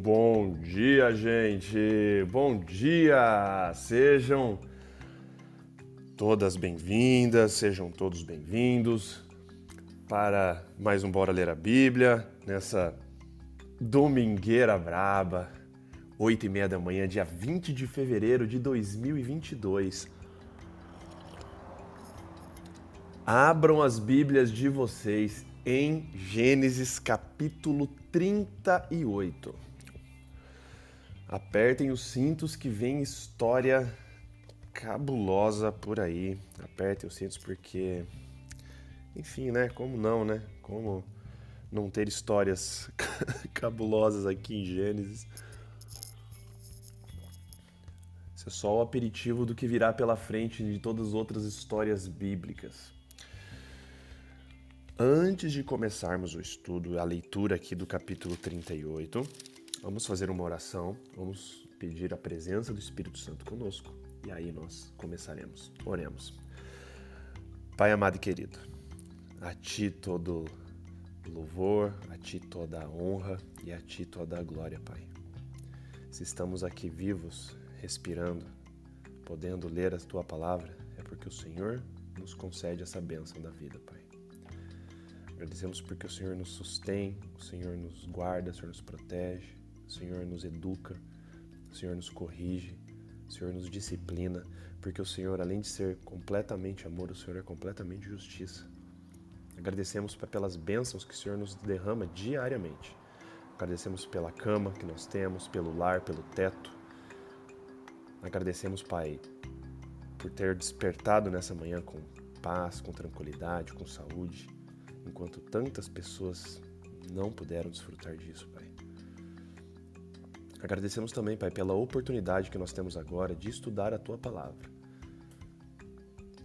Bom dia, gente! Bom dia! Sejam todas bem-vindas, sejam todos bem-vindos para mais um Bora Ler a Bíblia nessa domingueira braba, 8 e meia da manhã, dia 20 de fevereiro de 2022. Abram as Bíblias de vocês em Gênesis capítulo 38. Apertem os cintos que vem história cabulosa por aí. Apertem os cintos porque, enfim, né? Como não, né? Como não ter histórias cabulosas aqui em Gênesis? Isso é só o aperitivo do que virá pela frente de todas as outras histórias bíblicas. Antes de começarmos o estudo, a leitura aqui do capítulo 38, vamos fazer uma oração, vamos pedir a presença do Espírito Santo conosco e aí nós começaremos. Oremos. Pai amado e querido, a Ti todo louvor, a Ti toda a honra e a Ti toda a glória, Pai. Se estamos aqui vivos, respirando, podendo ler a Tua palavra, é porque o Senhor nos concede essa bênção da vida, Pai. Agradecemos porque o Senhor nos sustém, o Senhor nos guarda, o Senhor nos protege, o Senhor nos educa, o Senhor nos corrige, o Senhor nos disciplina, porque o Senhor, além de ser completamente amor, o Senhor é completamente justiça. Agradecemos pelas bênçãos que o Senhor nos derrama diariamente. Agradecemos pela cama que nós temos, pelo lar, pelo teto. Agradecemos, Pai, por ter despertado nessa manhã com paz, com tranquilidade, com saúde enquanto tantas pessoas não puderam desfrutar disso, Pai. Agradecemos também, Pai, pela oportunidade que nós temos agora de estudar a Tua palavra.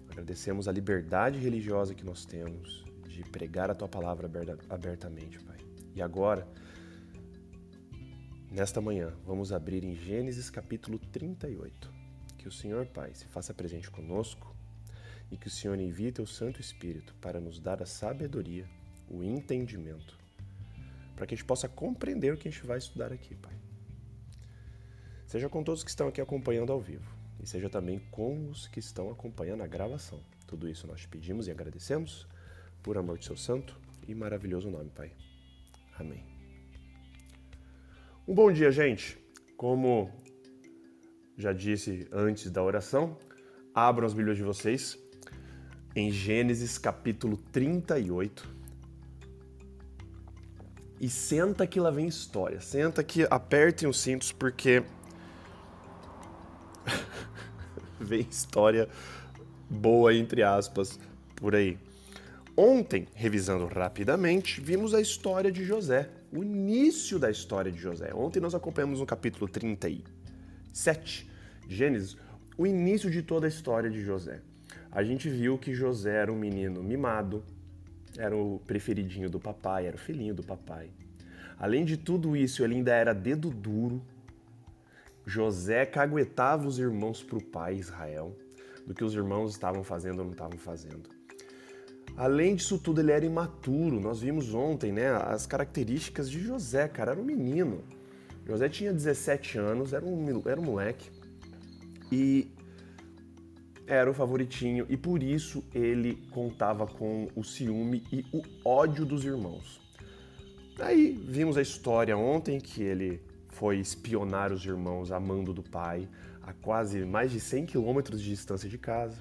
Agradecemos a liberdade religiosa que nós temos de pregar a Tua palavra abertamente, Pai. E agora, nesta manhã, vamos abrir em Gênesis capítulo 38. Que o Senhor, Pai, se faça presente conosco e que o Senhor envie teu Santo Espírito para nos dar a sabedoria, o entendimento, para que a gente possa compreender o que a gente vai estudar aqui, Pai. Seja com todos que estão aqui acompanhando ao vivo e seja também com os que estão acompanhando a gravação. Tudo isso nós te pedimos e agradecemos por amor de seu santo e maravilhoso nome, Pai. Amém. Um bom dia, gente. Como já disse antes da oração, abram as Bíblias de vocês em Gênesis capítulo 38. E senta que lá vem história. Senta que apertem os cintos porque vem história boa entre aspas por aí. Ontem, revisando rapidamente, vimos a história de José, o início da história de José. Ontem nós acompanhamos no capítulo 37 de Gênesis o início de toda a história de José a gente viu que José era um menino mimado, era o preferidinho do papai, era o filhinho do papai. Além de tudo isso, ele ainda era dedo duro. José caguetava os irmãos para o pai Israel, do que os irmãos estavam fazendo ou não estavam fazendo. Além disso tudo, ele era imaturo. Nós vimos ontem, né, as características de José, cara, era um menino. José tinha 17 anos, era um, era um moleque. E era o favoritinho e por isso ele contava com o ciúme e o ódio dos irmãos. Aí vimos a história ontem que ele foi espionar os irmãos a mando do pai a quase mais de 100 quilômetros de distância de casa.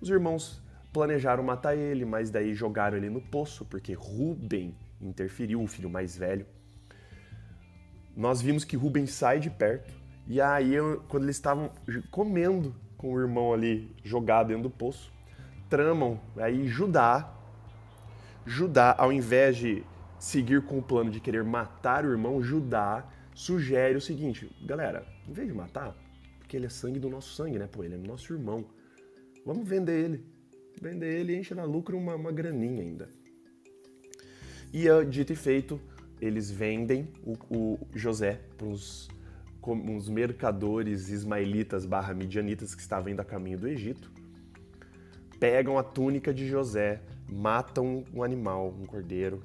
Os irmãos planejaram matar ele, mas daí jogaram ele no poço porque Ruben interferiu, o filho mais velho. Nós vimos que Ruben sai de perto e aí quando eles estavam comendo com o irmão ali jogado dentro do poço, tramam aí Judá. Judá, ao invés de seguir com o plano de querer matar o irmão, Judá sugere o seguinte: galera, em vez de matar, porque ele é sangue do nosso sangue, né? Pô, ele é nosso irmão. Vamos vender ele. Vender ele e enche na lucro uma, uma graninha ainda. E dito e feito, eles vendem o, o José para como uns mercadores ismaelitas barra midianitas que estavam indo a caminho do Egito, pegam a túnica de José, matam um animal, um cordeiro,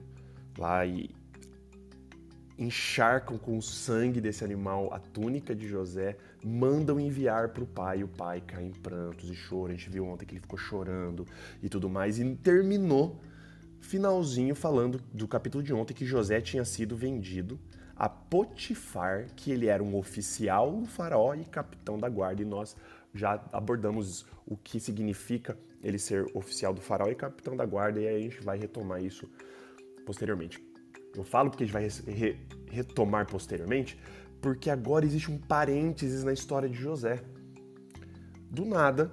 lá e encharcam com o sangue desse animal a túnica de José, mandam enviar para o pai. O pai cai em prantos e chora. A gente viu ontem que ele ficou chorando e tudo mais. E terminou, finalzinho, falando do capítulo de ontem que José tinha sido vendido a Potifar, que ele era um oficial do faraó e capitão da guarda. E nós já abordamos o que significa ele ser oficial do faraó e capitão da guarda, e aí a gente vai retomar isso posteriormente. Eu falo porque a gente vai re retomar posteriormente, porque agora existe um parênteses na história de José. Do nada,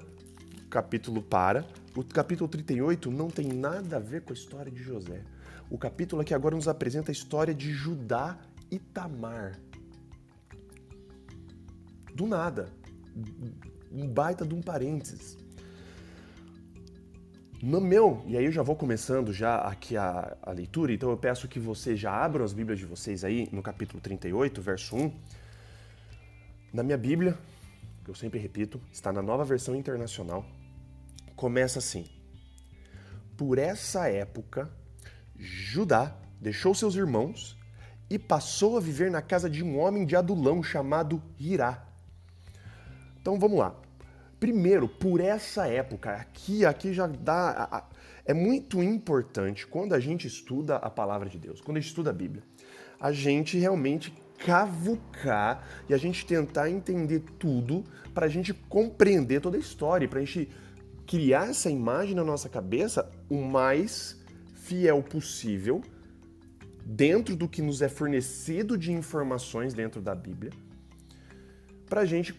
o capítulo para. O capítulo 38 não tem nada a ver com a história de José. O capítulo aqui agora nos apresenta a história de Judá e Tamar. Do nada. Um baita de um parênteses. No meu, e aí eu já vou começando já aqui a, a, leitura, então eu peço que vocês já abram as Bíblias de vocês aí no capítulo 38, verso 1. Na minha Bíblia, que eu sempre repito, está na nova versão internacional, começa assim: Por essa época, Judá deixou seus irmãos e passou a viver na casa de um homem de Adulão chamado Hirá. Então vamos lá. Primeiro, por essa época, aqui, aqui já dá. É muito importante quando a gente estuda a palavra de Deus, quando a gente estuda a Bíblia, a gente realmente cavucar e a gente tentar entender tudo para a gente compreender toda a história, para a gente criar essa imagem na nossa cabeça o mais fiel possível dentro do que nos é fornecido de informações dentro da Bíblia, para a gente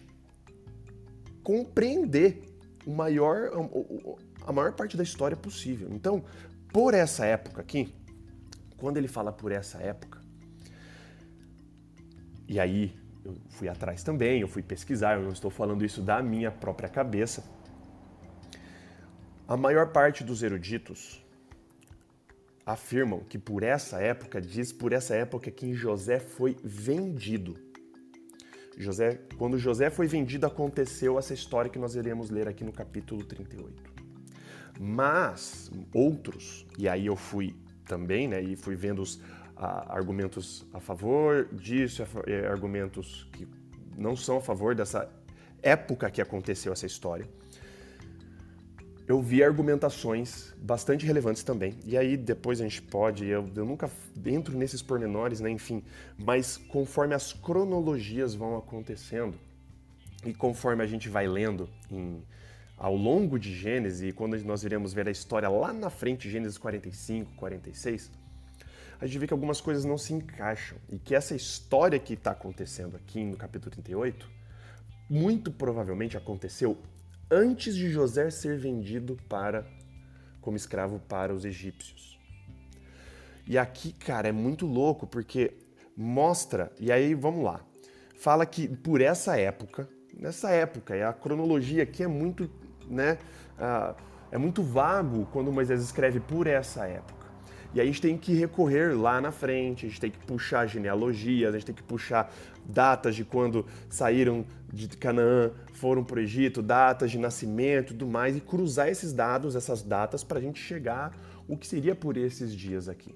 compreender o maior, a maior parte da história possível. Então, por essa época aqui, quando ele fala por essa época, e aí eu fui atrás também, eu fui pesquisar, eu não estou falando isso da minha própria cabeça. A maior parte dos eruditos afirmam que por essa época, diz por essa época que José foi vendido. José, quando José foi vendido, aconteceu essa história que nós iremos ler aqui no capítulo 38. Mas outros, e aí eu fui também, né, e fui vendo os argumentos a favor disso, é, argumentos que não são a favor dessa época que aconteceu essa história. Eu vi argumentações bastante relevantes também. E aí depois a gente pode, eu, eu nunca entro nesses pormenores, né, enfim, mas conforme as cronologias vão acontecendo e conforme a gente vai lendo em, ao longo de Gênesis, e quando nós iremos ver a história lá na frente, Gênesis 45, 46, a gente vê que algumas coisas não se encaixam e que essa história que está acontecendo aqui no capítulo 38 muito provavelmente aconteceu antes de José ser vendido para como escravo para os egípcios. E aqui, cara, é muito louco porque mostra, e aí vamos lá. Fala que por essa época, nessa época, e a cronologia aqui é muito, né, uh, é muito vago quando Moisés escreve por essa época. E aí a gente tem que recorrer lá na frente, a gente tem que puxar genealogias, a gente tem que puxar datas de quando saíram de Canaã, foram para o Egito, datas de nascimento e tudo mais, e cruzar esses dados, essas datas, para a gente chegar o que seria por esses dias aqui.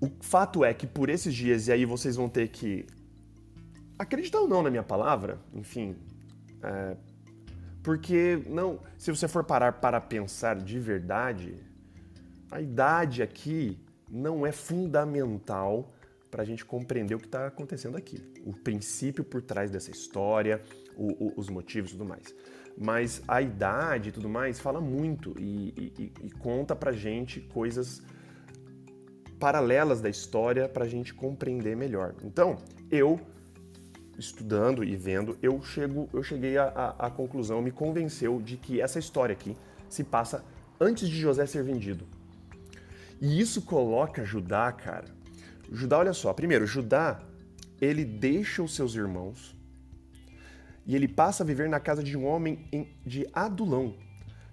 O fato é que por esses dias, e aí vocês vão ter que acreditar ou não na minha palavra, enfim, é, porque não, se você for parar para pensar de verdade, a idade aqui não é fundamental para a gente compreender o que está acontecendo aqui. O princípio por trás dessa história, o, o, os motivos e tudo mais. Mas a idade e tudo mais fala muito e, e, e conta para gente coisas paralelas da história para a gente compreender melhor. Então, eu estudando e vendo, eu, chego, eu cheguei à conclusão, me convenceu de que essa história aqui se passa antes de José ser vendido. E isso coloca Judá, cara. Judá, olha só, primeiro, Judá, ele deixa os seus irmãos e ele passa a viver na casa de um homem de Adulão,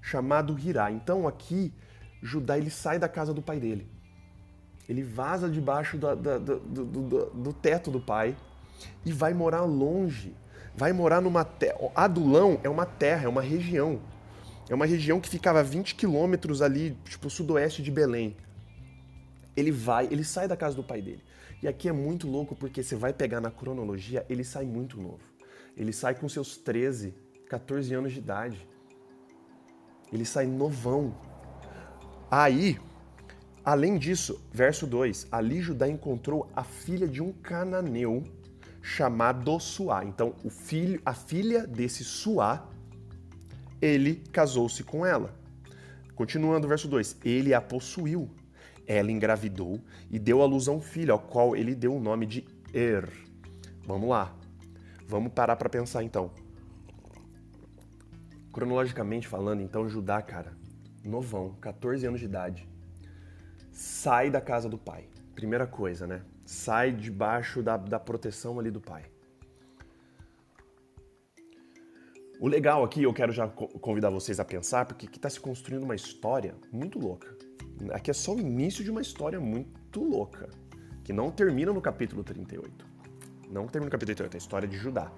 chamado Hirá. Então aqui, Judá ele sai da casa do pai dele. Ele vaza debaixo do, do, do, do teto do pai e vai morar longe. Vai morar numa terra. Adulão é uma terra, é uma região. É uma região que ficava a 20 quilômetros ali, tipo, sudoeste de Belém. Ele vai, ele sai da casa do pai dele. E aqui é muito louco porque você vai pegar na cronologia, ele sai muito novo. Ele sai com seus 13, 14 anos de idade. Ele sai novão. Aí, além disso, verso 2: Ali Judá encontrou a filha de um cananeu chamado Suá. Então, o filho, a filha desse Suá, ele casou-se com ela. Continuando o verso 2: Ele a possuiu. Ela engravidou e deu à luz a um filho, ao qual ele deu o nome de Er. Vamos lá. Vamos parar para pensar então. Cronologicamente falando, então, Judá, cara, novão, 14 anos de idade, sai da casa do pai. Primeira coisa, né? Sai debaixo da, da proteção ali do pai. O legal aqui, eu quero já convidar vocês a pensar, porque aqui está se construindo uma história muito louca. Aqui é só o início de uma história muito louca, que não termina no capítulo 38. Não termina no capítulo 38, é a história de Judá.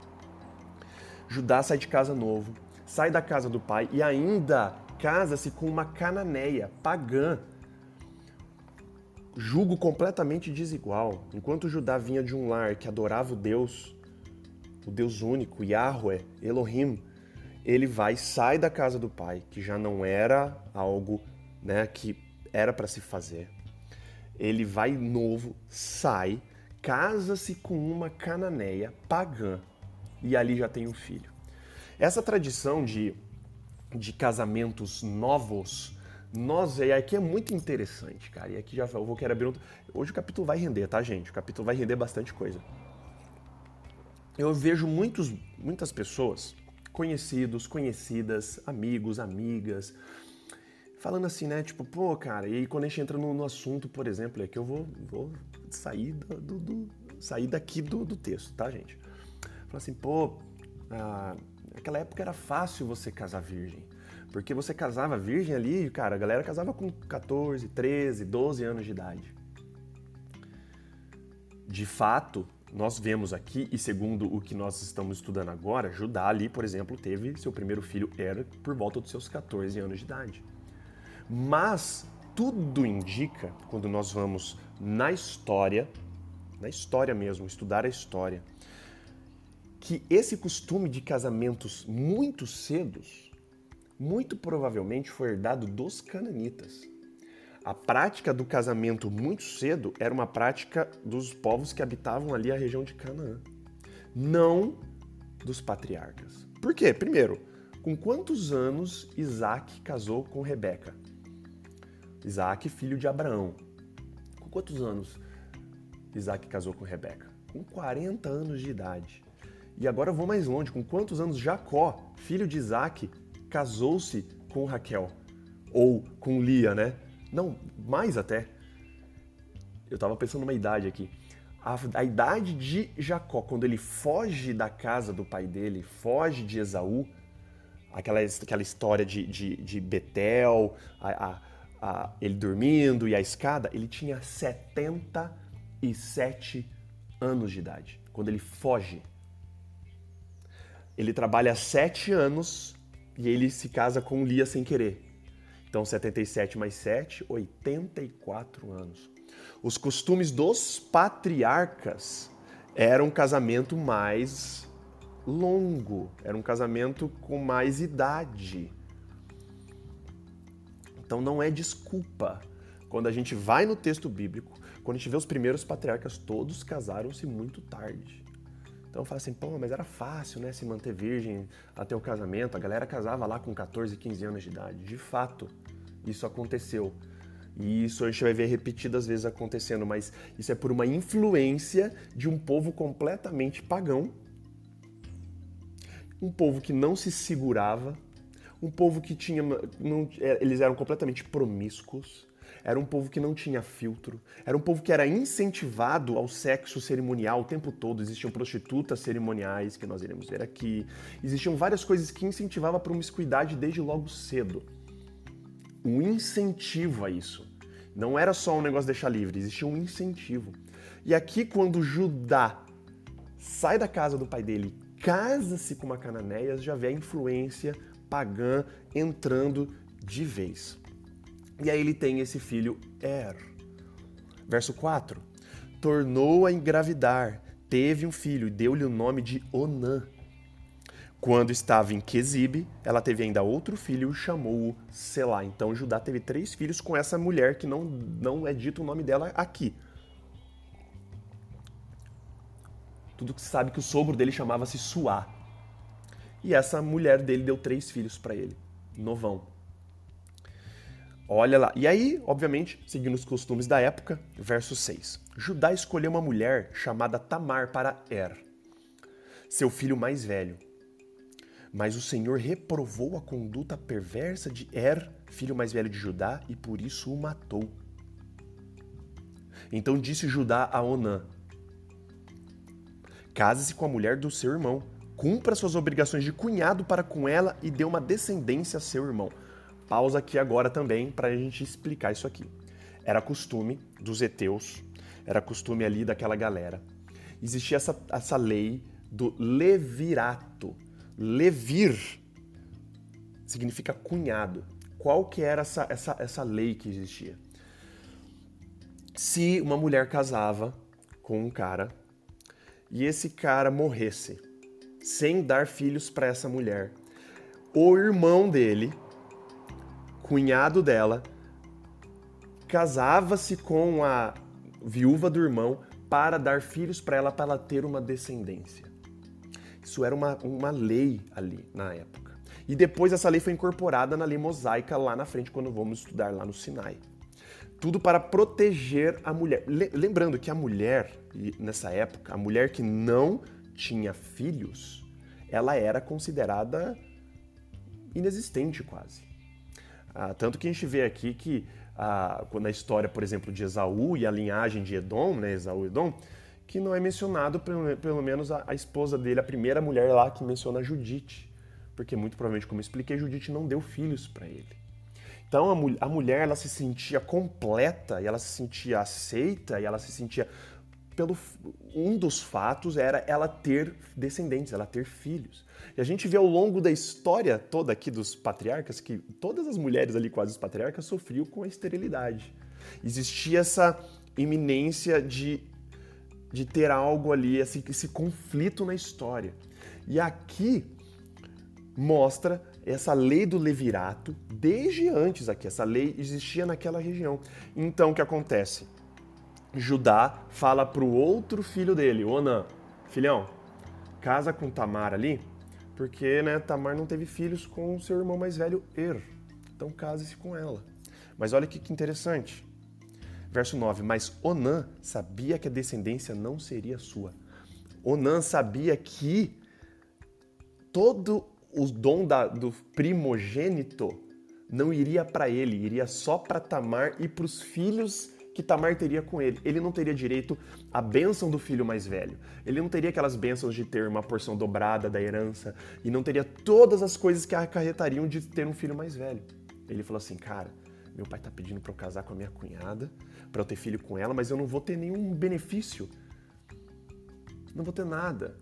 Judá sai de casa novo, sai da casa do pai e ainda casa-se com uma cananeia pagã. Julgo completamente desigual. Enquanto Judá vinha de um lar que adorava o Deus, o Deus único, Yahweh, Elohim, ele vai, sai da casa do pai, que já não era algo né, que era para se fazer. Ele vai novo, sai, casa-se com uma cananeia pagã e ali já tem um filho. Essa tradição de, de casamentos novos, nós e aqui é muito interessante, cara. E aqui já eu vou querer abrir outro. Hoje o capítulo vai render, tá, gente? O capítulo vai render bastante coisa. Eu vejo muitos, muitas pessoas conhecidos, conhecidas, amigos, amigas, falando assim, né? Tipo, pô, cara, e quando a gente entra no, no assunto, por exemplo, é que eu vou, vou sair, do, do, do sair daqui do, do, texto, tá, gente? Fala assim, pô, ah, naquela época era fácil você casar virgem. Porque você casava virgem ali, cara, a galera casava com 14, 13, 12 anos de idade. De fato, nós vemos aqui, e segundo o que nós estamos estudando agora, Judá ali, por exemplo, teve seu primeiro filho Er por volta dos seus 14 anos de idade. Mas tudo indica, quando nós vamos na história, na história mesmo, estudar a história, que esse costume de casamentos muito cedos, muito provavelmente foi herdado dos cananitas. A prática do casamento muito cedo era uma prática dos povos que habitavam ali a região de Canaã, não dos patriarcas. Por quê? Primeiro, com quantos anos Isaac casou com Rebeca? Isaac, filho de Abraão. Com quantos anos Isaac casou com Rebeca? Com 40 anos de idade. E agora eu vou mais longe. Com quantos anos Jacó, filho de Isaac, casou-se com Raquel? Ou com Lia, né? Não, mais até. Eu estava pensando numa idade aqui. A, a, idade de Jacó, quando ele foge da casa do pai dele, foge de Esaú, aquela, aquela história de, de, de Betel, a, a, ele dormindo e a escada, ele tinha 77 anos de idade, quando ele foge. Ele trabalha sete anos e ele se casa com Lia sem querer. Então, 77 mais 7, 84 anos. Os costumes dos patriarcas era um casamento mais longo, era um casamento com mais idade. Então não é desculpa. Quando a gente vai no texto bíblico, quando a gente vê os primeiros patriarcas, todos casaram-se muito tarde. Então fala assim, pô, mas era fácil, né, se manter virgem até o casamento. A galera casava lá com 14, 15 anos de idade. De fato, isso aconteceu. E isso a gente vai ver repetidas vezes acontecendo, mas isso é por uma influência de um povo completamente pagão. Um povo que não se segurava, um povo que tinha. Não, é, eles eram completamente promíscuos era um povo que não tinha filtro, era um povo que era incentivado ao sexo cerimonial o tempo todo. Existiam prostitutas cerimoniais, que nós iremos ver aqui. Existiam várias coisas que incentivavam a promiscuidade desde logo cedo. Um incentivo a isso. Não era só um negócio de deixar livre, existia um incentivo. E aqui, quando Judá sai da casa do pai dele, casa-se com uma cananeia, já vê a influência pagã entrando de vez. E aí ele tem esse filho Er. Verso 4: Tornou a engravidar, teve um filho e deu-lhe o nome de Onã. Quando estava em Quesibe, ela teve ainda outro filho e chamou-o Selá. Então Judá teve três filhos com essa mulher que não, não é dito o nome dela aqui. Tudo que se sabe que o sogro dele chamava-se Suá. E essa mulher dele deu três filhos para ele, novão. Olha lá. E aí, obviamente, seguindo os costumes da época, verso 6. Judá escolheu uma mulher chamada Tamar para Er, seu filho mais velho. Mas o Senhor reprovou a conduta perversa de Er, filho mais velho de Judá, e por isso o matou. Então disse Judá a Onã: Case-se com a mulher do seu irmão, cumpra suas obrigações de cunhado para com ela e dê uma descendência a seu irmão. Pausa aqui agora também para a gente explicar isso aqui. Era costume dos heteus, era costume ali daquela galera. Existia essa, essa lei do levirato. Levir significa cunhado. Qual que era essa, essa, essa lei que existia? Se uma mulher casava com um cara e esse cara morresse sem dar filhos para essa mulher, o irmão dele cunhado dela, casava-se com a viúva do irmão para dar filhos para ela, para ela ter uma descendência. Isso era uma, uma lei ali na época. E depois essa lei foi incorporada na lei mosaica lá na frente, quando vamos estudar lá no Sinai. Tudo para proteger a mulher. Lembrando que a mulher, nessa época, a mulher que não tinha filhos, ela era considerada inexistente quase. Ah, tanto que a gente vê aqui que ah, na história, por exemplo, de Esaú e a linhagem de Edom, né, Esaú e Edom, que não é mencionado pelo, pelo menos a, a, esposa dele, a primeira mulher lá que menciona Judite. Porque muito provavelmente, como eu expliquei, Judite não deu filhos para ele. Então a, a mulher ela se sentia completa e ela se sentia aceita e ela se sentia pelo um dos fatos era ela ter descendentes, ela ter filhos. E a gente vê ao longo da história toda aqui dos patriarcas que todas as mulheres ali, quase os patriarcas, sofriam com a esterilidade. Existia essa iminência de, de ter algo ali, esse, esse conflito na história. E aqui mostra essa lei do levirato desde antes aqui. Essa lei existia naquela região. Então o que acontece? Judá fala para o outro filho dele, Onã, filhão, casa com Tamar ali, porque né, Tamar não teve filhos com seu irmão mais velho, Er. Então case-se com ela. Mas olha que, que interessante. Verso 9, mas Onã sabia que a descendência não seria sua. Onã sabia que todo o dom da, do primogênito não iria para ele, iria só para Tamar e para os filhos que Tamar teria com ele. Ele não teria direito à bênção do filho mais velho. Ele não teria aquelas bênçãos de ter uma porção dobrada da herança e não teria todas as coisas que acarretariam de ter um filho mais velho. Ele falou assim, cara, meu pai tá pedindo para eu casar com a minha cunhada, para eu ter filho com ela, mas eu não vou ter nenhum benefício. Não vou ter nada.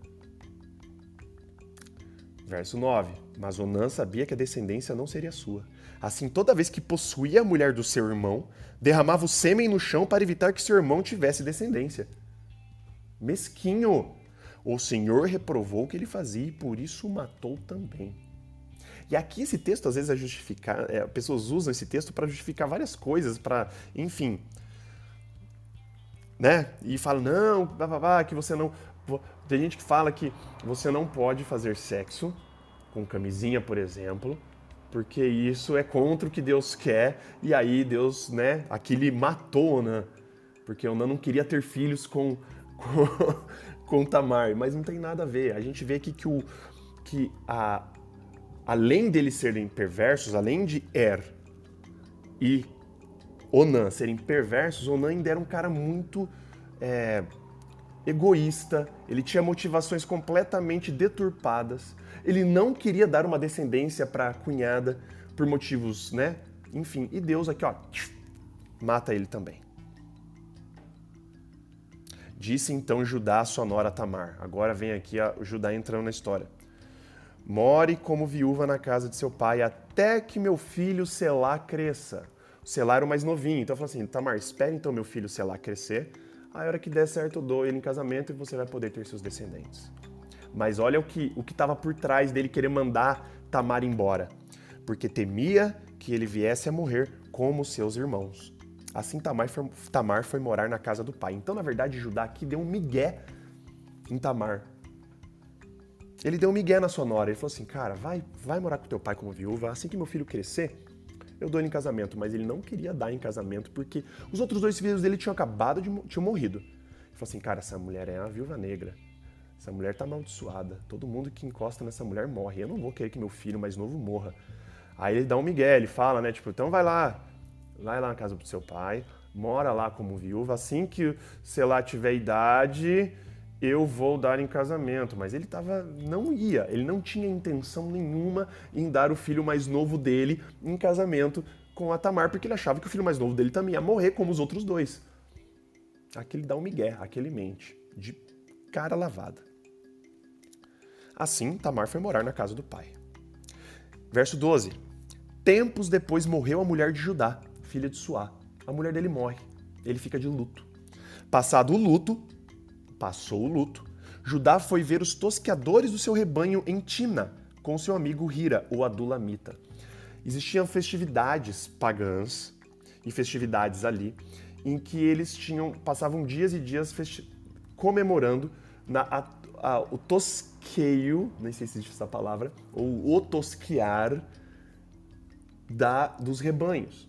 Verso 9. Mas Onã sabia que a descendência não seria sua. Assim, toda vez que possuía a mulher do seu irmão, derramava o sêmen no chão para evitar que seu irmão tivesse descendência. Mesquinho! O Senhor reprovou o que ele fazia e por isso o matou também. E aqui esse texto às vezes é justificar, é, pessoas usam esse texto para justificar várias coisas, para, enfim, né? E fala não, blá, blá, blá, que você não, tem gente que fala que você não pode fazer sexo com camisinha, por exemplo, porque isso é contra o que Deus quer, e aí Deus, né, aqui ele matou Onã, porque Onã não queria ter filhos com, com, com Tamar, mas não tem nada a ver. A gente vê aqui que, o, que a, além deles serem perversos, além de Er e Onã serem perversos, Onã ainda era um cara muito é, egoísta, ele tinha motivações completamente deturpadas, ele não queria dar uma descendência para a cunhada por motivos, né? Enfim, e Deus aqui, ó, mata ele também. Disse então Judá a sua nora Tamar. Agora vem aqui o Judá entrando na história. More como viúva na casa de seu pai até que meu filho Selá cresça, Selá era o mais novinho. Então falou assim: Tamar, espere então meu filho Selá crescer. A hora que der certo, eu dou ele em casamento e você vai poder ter seus descendentes. Mas olha o que o estava por trás dele querer mandar Tamar embora. Porque temia que ele viesse a morrer como seus irmãos. Assim Tamar foi, Tamar foi morar na casa do pai. Então, na verdade, Judá aqui deu um migué em Tamar. Ele deu um migué na sua nora. Ele falou assim, cara, vai, vai morar com teu pai como viúva. Assim que meu filho crescer, eu dou ele em casamento. Mas ele não queria dar em casamento porque os outros dois filhos dele tinham acabado de tinham morrido. Ele falou assim, cara, essa mulher é uma viúva negra. Essa mulher tá amaldiçoada. Todo mundo que encosta nessa mulher morre. Eu não vou querer que meu filho mais novo morra. Aí ele dá um migué, ele fala, né? Tipo, então vai lá, vai lá na casa do seu pai, mora lá como viúva. Assim que, sei lá, tiver idade, eu vou dar em casamento. Mas ele tava, não ia, ele não tinha intenção nenhuma em dar o filho mais novo dele em casamento com a Tamar, porque ele achava que o filho mais novo dele também ia morrer como os outros dois. Aqui ele dá um migué, aqui ele mente, de cara lavada. Assim, Tamar foi morar na casa do pai. Verso 12. Tempos depois morreu a mulher de Judá, filha de Suá. A mulher dele morre. Ele fica de luto. Passado o luto, passou o luto, Judá foi ver os tosqueadores do seu rebanho em Tina, com seu amigo Hira, o Adulamita. Existiam festividades pagãs e festividades ali, em que eles tinham passavam dias e dias comemorando na, a, a, o tosqueio, nem sei se existe essa palavra, ou o tosquear da, dos rebanhos.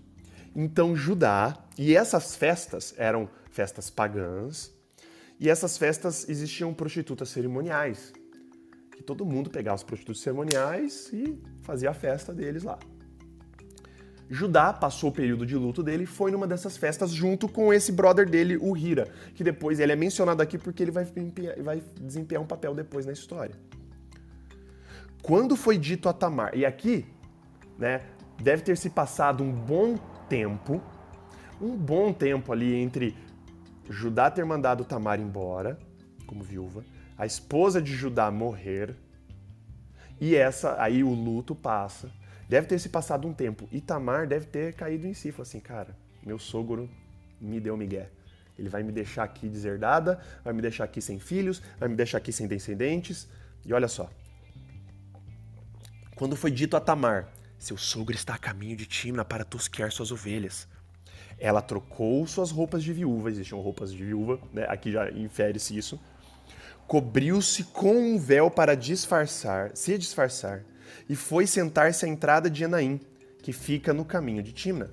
Então Judá, e essas festas eram festas pagãs, e essas festas existiam prostitutas cerimoniais, que todo mundo pegava os prostitutos cerimoniais e fazia a festa deles lá. Judá passou o período de luto dele e foi numa dessas festas junto com esse brother dele, o Hira, que depois ele é mencionado aqui porque ele vai, vai desempenhar um papel depois na história. Quando foi dito a Tamar, e aqui, né, deve ter se passado um bom tempo, um bom tempo ali entre Judá ter mandado Tamar embora, como viúva, a esposa de Judá morrer, e essa aí o luto passa. Deve ter se passado um tempo. E Tamar deve ter caído em si. Falou assim, cara, meu sogro me deu migué. Ele vai me deixar aqui deserdada, vai me deixar aqui sem filhos, vai me deixar aqui sem descendentes. E olha só. Quando foi dito a Tamar, seu sogro está a caminho de Timna para tosquear suas ovelhas. Ela trocou suas roupas de viúva, existiam roupas de viúva, né? aqui já infere-se isso. Cobriu-se com um véu para disfarçar, se disfarçar, e foi sentar-se à entrada de Enaim, que fica no caminho de Timna.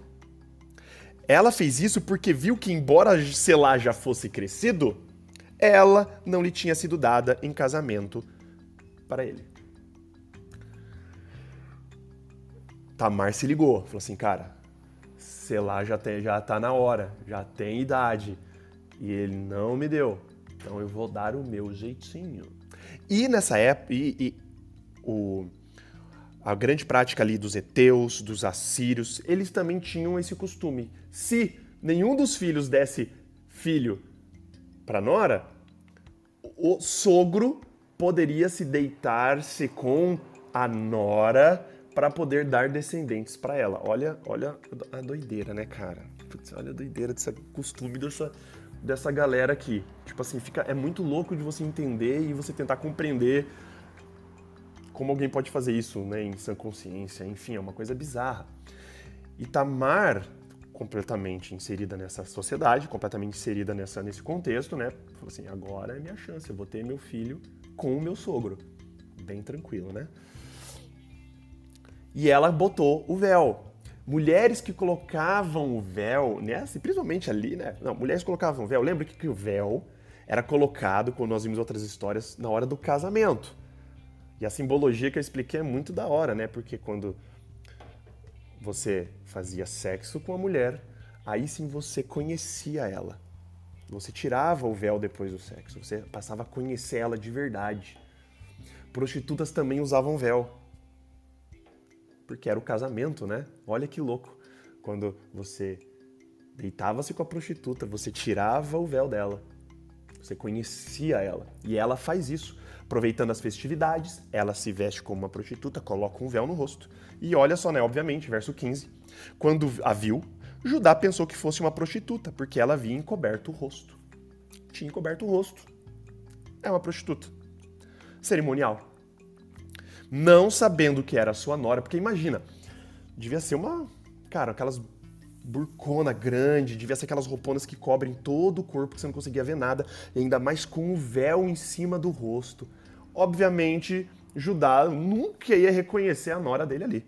Ela fez isso porque viu que, embora Selá já fosse crescido, ela não lhe tinha sido dada em casamento para ele. Tamar se ligou, falou assim, cara, Selá já, tem, já tá na hora, já tem idade, e ele não me deu, então eu vou dar o meu jeitinho. E nessa época, e, e o, a grande prática ali dos heteus, dos assírios, eles também tinham esse costume. Se nenhum dos filhos desse filho para nora, o sogro poderia se deitar-se com a nora para poder dar descendentes para ela. Olha, olha a doideira, né, cara? Putz, olha a doideira desse costume dessa, dessa galera aqui. Tipo assim, fica, é muito louco de você entender e você tentar compreender como alguém pode fazer isso, né, em sã consciência? Enfim, é uma coisa bizarra. E Tamar, completamente inserida nessa sociedade, completamente inserida nessa, nesse contexto, né, falou assim: agora é minha chance, eu vou ter meu filho com o meu sogro. Bem tranquilo, né? E ela botou o véu. Mulheres que colocavam o véu, né? Principalmente ali, né? Não, mulheres colocavam o véu. Lembra que, que o véu era colocado, quando nós vimos outras histórias, na hora do casamento. E a simbologia que eu expliquei é muito da hora, né? Porque quando você fazia sexo com a mulher, aí sim você conhecia ela. Você tirava o véu depois do sexo, você passava a conhecer ela de verdade. Prostitutas também usavam véu. Porque era o casamento, né? Olha que louco. Quando você deitava-se com a prostituta, você tirava o véu dela. Você conhecia ela. E ela faz isso. Aproveitando as festividades, ela se veste como uma prostituta, coloca um véu no rosto. E olha só, né? Obviamente, verso 15. Quando a viu, Judá pensou que fosse uma prostituta, porque ela havia encoberto o rosto. Tinha encoberto o rosto. É uma prostituta. Cerimonial. Não sabendo que era sua nora, porque imagina, devia ser uma. Cara, aquelas burcona grande, devia ser aquelas rouponas que cobrem todo o corpo, que você não conseguia ver nada, e ainda mais com o véu em cima do rosto. Obviamente, Judá nunca ia reconhecer a nora dele ali.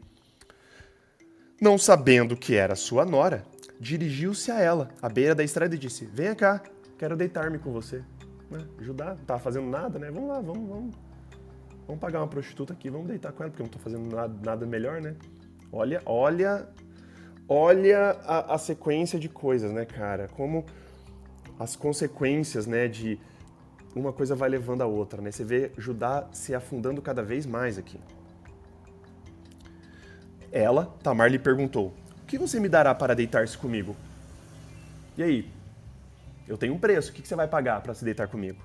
Não sabendo que era sua nora, dirigiu-se a ela, à beira da estrada, e disse: Venha cá, quero deitar-me com você. Né? Judá não estava fazendo nada, né? Vamos lá, vamos, vamos. Vamos pagar uma prostituta aqui, vamos deitar com ela, porque eu não estou fazendo nada, nada melhor, né? Olha, olha olha a, a, sequência de coisas, né, cara? Como as consequências, né, de uma coisa vai levando a outra, né? Você vê Judá se afundando cada vez mais aqui. Ela, Tamar, lhe perguntou: O que você me dará para deitar-se comigo? E aí? Eu tenho um preço, o que você vai pagar para se deitar comigo?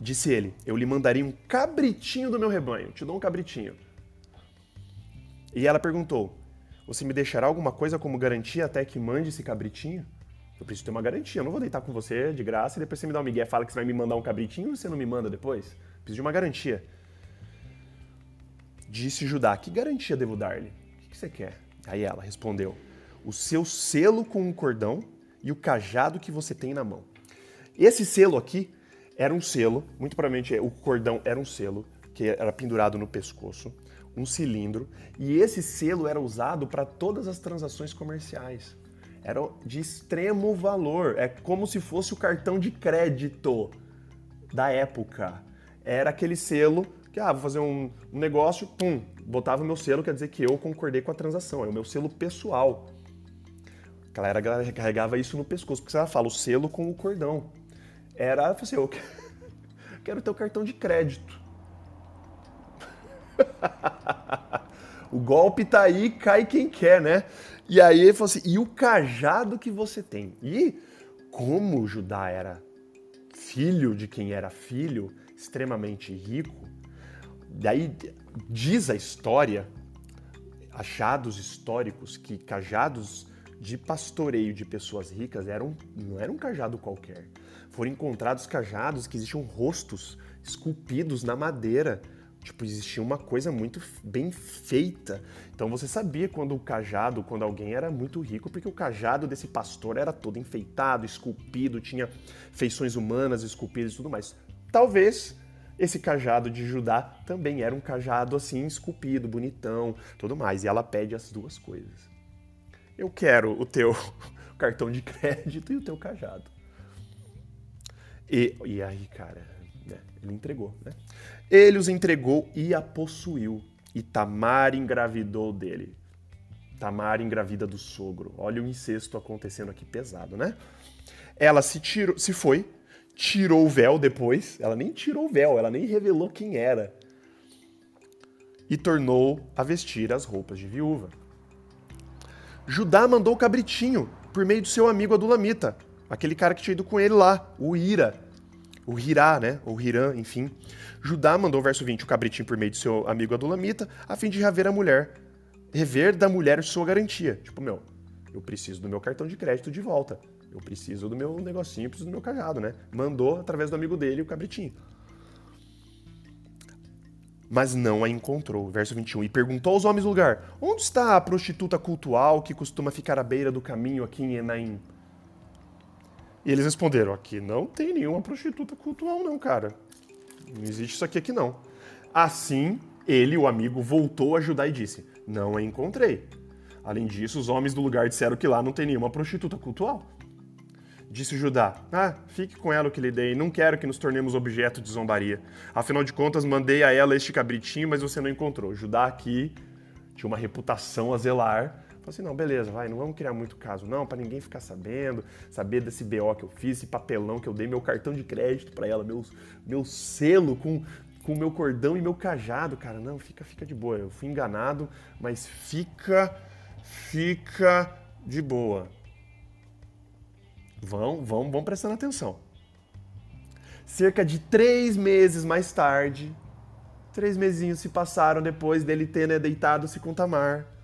Disse ele: Eu lhe mandarei um cabritinho do meu rebanho, te dou um cabritinho. E ela perguntou: você me deixará alguma coisa como garantia até que mande esse cabritinho? Eu preciso ter uma garantia. Eu não vou deitar com você de graça e depois você me dá um migué fala que você vai me mandar um cabritinho e você não me manda depois? Preciso de uma garantia. Disse Judá: Que garantia devo dar-lhe? O que você quer? Aí ela respondeu: O seu selo com um cordão e o cajado que você tem na mão. Esse selo aqui era um selo, muito provavelmente o cordão era um selo que era pendurado no pescoço um cilindro, e esse selo era usado para todas as transações comerciais. Era de extremo valor, é como se fosse o cartão de crédito da época. Era aquele selo que, ah, vou fazer um, um negócio, pum, botava o meu selo, quer dizer que eu concordei com a transação, é o meu selo pessoal. A galera carregava isso no pescoço, porque ela fala o selo com o cordão. Era, assim, eu quero ter o cartão de crédito. o golpe tá aí, cai quem quer, né? E aí ele falou assim: e o cajado que você tem? E como Judá era filho de quem era filho, extremamente rico, daí diz a história, achados históricos, que cajados de pastoreio de pessoas ricas eram, não era um cajado qualquer. Foram encontrados cajados que existiam rostos esculpidos na madeira Tipo, existia uma coisa muito bem feita. Então você sabia quando o cajado, quando alguém era muito rico, porque o cajado desse pastor era todo enfeitado, esculpido, tinha feições humanas esculpidas e tudo mais. Talvez esse cajado de Judá também era um cajado assim, esculpido, bonitão, tudo mais. E ela pede as duas coisas. Eu quero o teu cartão de crédito e o teu cajado. E, e aí, cara, né, ele entregou, né? Ele os entregou e a possuiu. E Tamar engravidou dele. Tamar engravida do sogro. Olha o incesto acontecendo aqui pesado, né? Ela se tirou, se foi, tirou o véu depois. Ela nem tirou o véu, ela nem revelou quem era. E tornou a vestir as roupas de viúva. Judá mandou o cabritinho por meio do seu amigo Adulamita, aquele cara que tinha ido com ele lá, o Ira o Hirá, né? Ou Hirã, enfim. Judá mandou, verso 20, o cabritinho por meio de seu amigo Adulamita, a fim de rever a mulher, rever da mulher sua garantia. Tipo, meu, eu preciso do meu cartão de crédito de volta. Eu preciso do meu negocinho, eu preciso do meu cajado, né? Mandou através do amigo dele o cabritinho. Mas não a encontrou. Verso 21. E perguntou aos homens do lugar: Onde está a prostituta cultual que costuma ficar à beira do caminho aqui em Enaim? E eles responderam: aqui não tem nenhuma prostituta cultual, não, cara. Não existe isso aqui aqui não. Assim, ele, o amigo, voltou a ajudar e disse: Não a encontrei. Além disso, os homens do lugar disseram que lá não tem nenhuma prostituta cultual. Disse Judá: Ah, fique com ela o que lhe dei, não quero que nos tornemos objeto de zombaria. Afinal de contas, mandei a ela este cabritinho, mas você não encontrou. Judá aqui tinha uma reputação a zelar Falei assim, não, beleza, vai, não vamos criar muito caso não, para ninguém ficar sabendo, saber desse BO que eu fiz, esse papelão que eu dei, meu cartão de crédito para ela, meu, meu selo com com meu cordão e meu cajado, cara. Não, fica, fica de boa. Eu fui enganado, mas fica, fica de boa. Vão, vão, vão prestando atenção. Cerca de três meses mais tarde, três mesinhos se passaram depois dele ter né, deitado-se com Tamar.